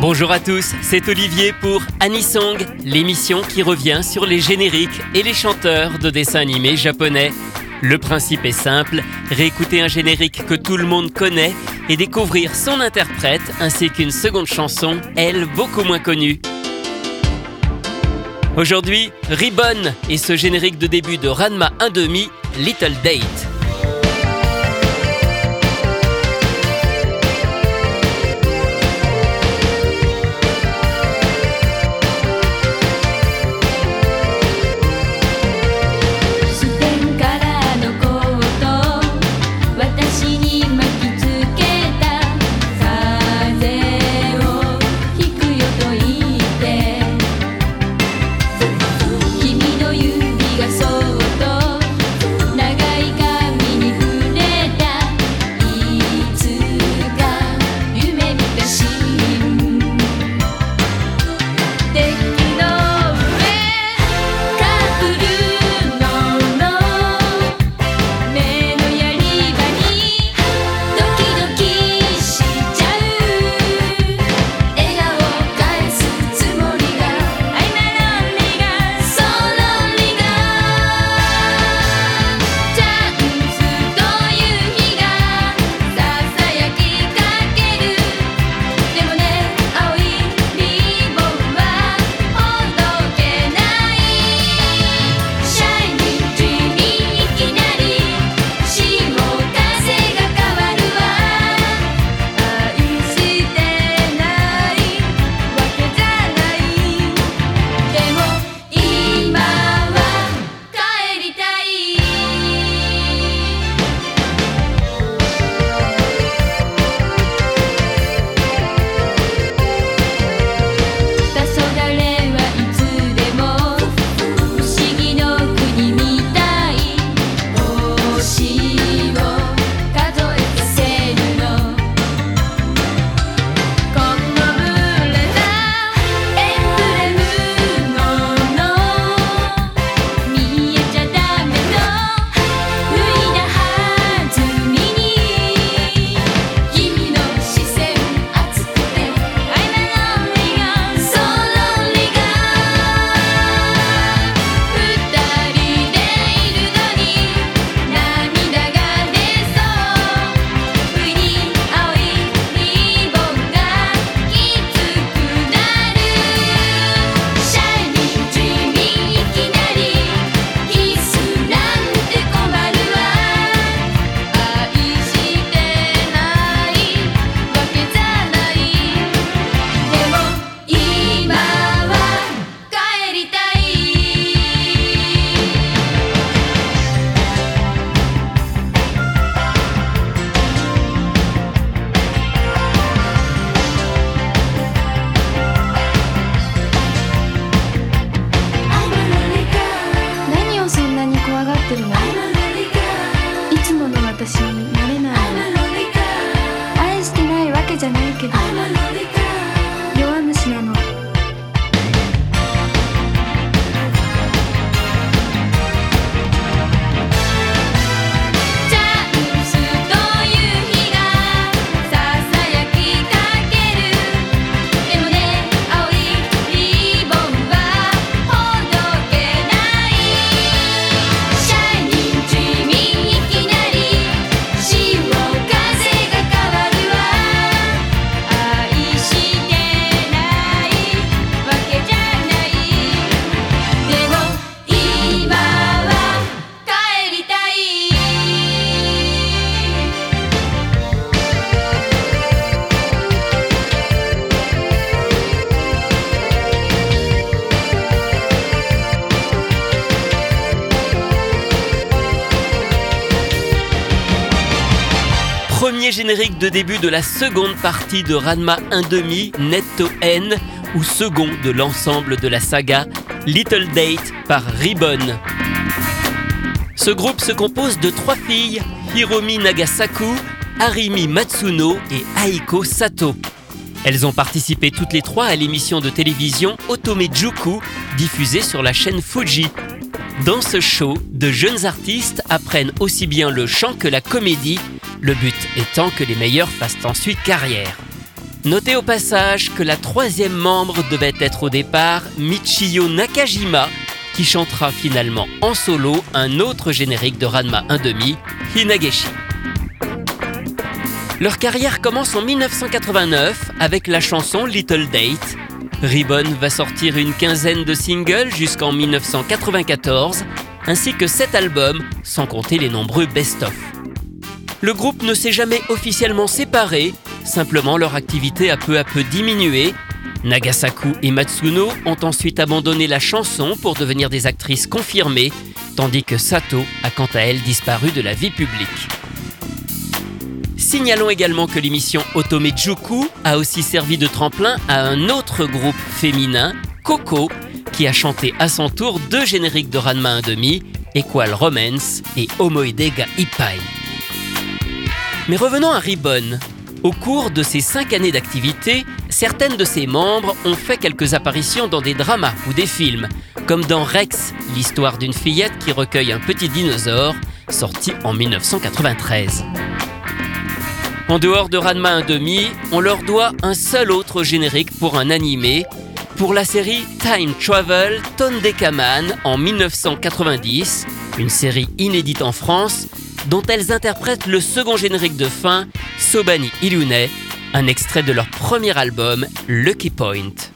Bonjour à tous, c'est Olivier pour Anisong, l'émission qui revient sur les génériques et les chanteurs de dessins animés japonais. Le principe est simple, réécouter un générique que tout le monde connaît et découvrir son interprète ainsi qu'une seconde chanson, elle beaucoup moins connue. Aujourd'hui, Ribbon et ce générique de début de Ranma 1.5, Little Date. générique de début de la seconde partie de Ranma 1.5, Netto N, ou second de l'ensemble de la saga Little Date par Ribbon. Ce groupe se compose de trois filles, Hiromi Nagasaku, Harimi Matsuno et Aiko Sato. Elles ont participé toutes les trois à l'émission de télévision Otome Juku, diffusée sur la chaîne Fuji. Dans ce show, de jeunes artistes apprennent aussi bien le chant que la comédie le but étant que les meilleurs fassent ensuite carrière. Notez au passage que la troisième membre devait être au départ Michio Nakajima, qui chantera finalement en solo un autre générique de Ranma 1.5, Hinageshi. Leur carrière commence en 1989 avec la chanson Little Date. Ribbon va sortir une quinzaine de singles jusqu'en 1994, ainsi que sept albums, sans compter les nombreux best-of. Le groupe ne s'est jamais officiellement séparé, simplement leur activité a peu à peu diminué. Nagasaku et Matsuno ont ensuite abandonné la chanson pour devenir des actrices confirmées, tandis que Sato a quant à elle disparu de la vie publique. Signalons également que l'émission Otomejuku a aussi servi de tremplin à un autre groupe féminin, Coco, qui a chanté à son tour deux génériques de Ranma 1,5, Equal Romance et Omoide ga Ippai. Mais revenons à Ribbon. Au cours de ces cinq années d'activité, certaines de ses membres ont fait quelques apparitions dans des dramas ou des films, comme dans Rex, l'histoire d'une fillette qui recueille un petit dinosaure, sorti en 1993. En dehors de Ranma 1,5, on leur doit un seul autre générique pour un animé, pour la série Time Travel Tondekaman en 1990, une série inédite en France, dont elles interprètent le second générique de fin, Sobani Ilune, un extrait de leur premier album, Lucky Point.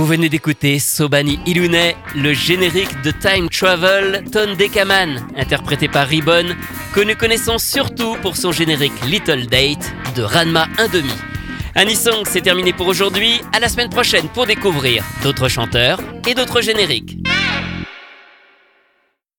Vous venez d'écouter Sobani Ilune, le générique de Time Travel, Ton Dekaman, interprété par Ribbon, que nous connaissons surtout pour son générique Little Date de Ranma 1,5. Anisong, c'est terminé pour aujourd'hui. À la semaine prochaine pour découvrir d'autres chanteurs et d'autres génériques.